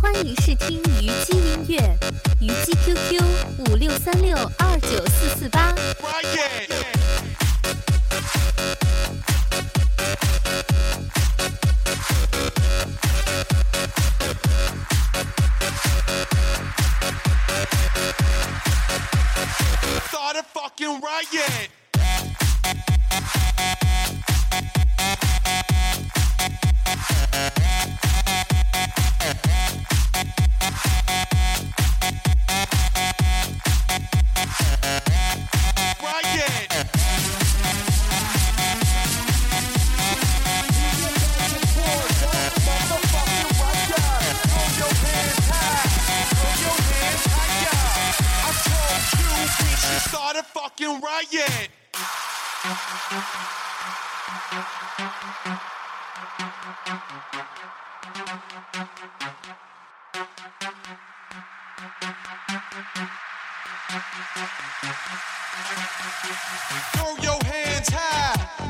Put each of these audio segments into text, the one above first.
欢迎试听虞姬音乐，虞姬 QQ 五六三六二九四四八。s t a a f u c k i riot. start a fucking riot. Throw your hands high.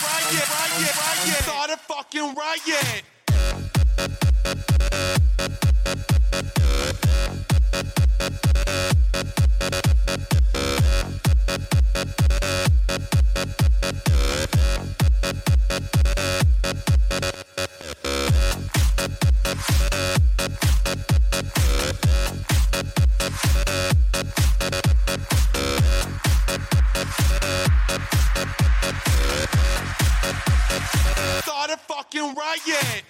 riot, riot, riot, riot. Start a fucking riot. Not yet.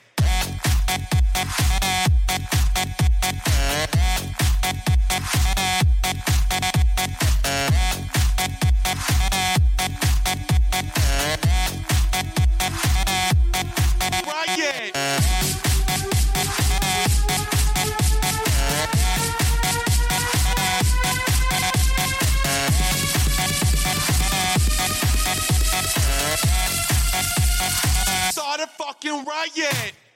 motherfucking riot.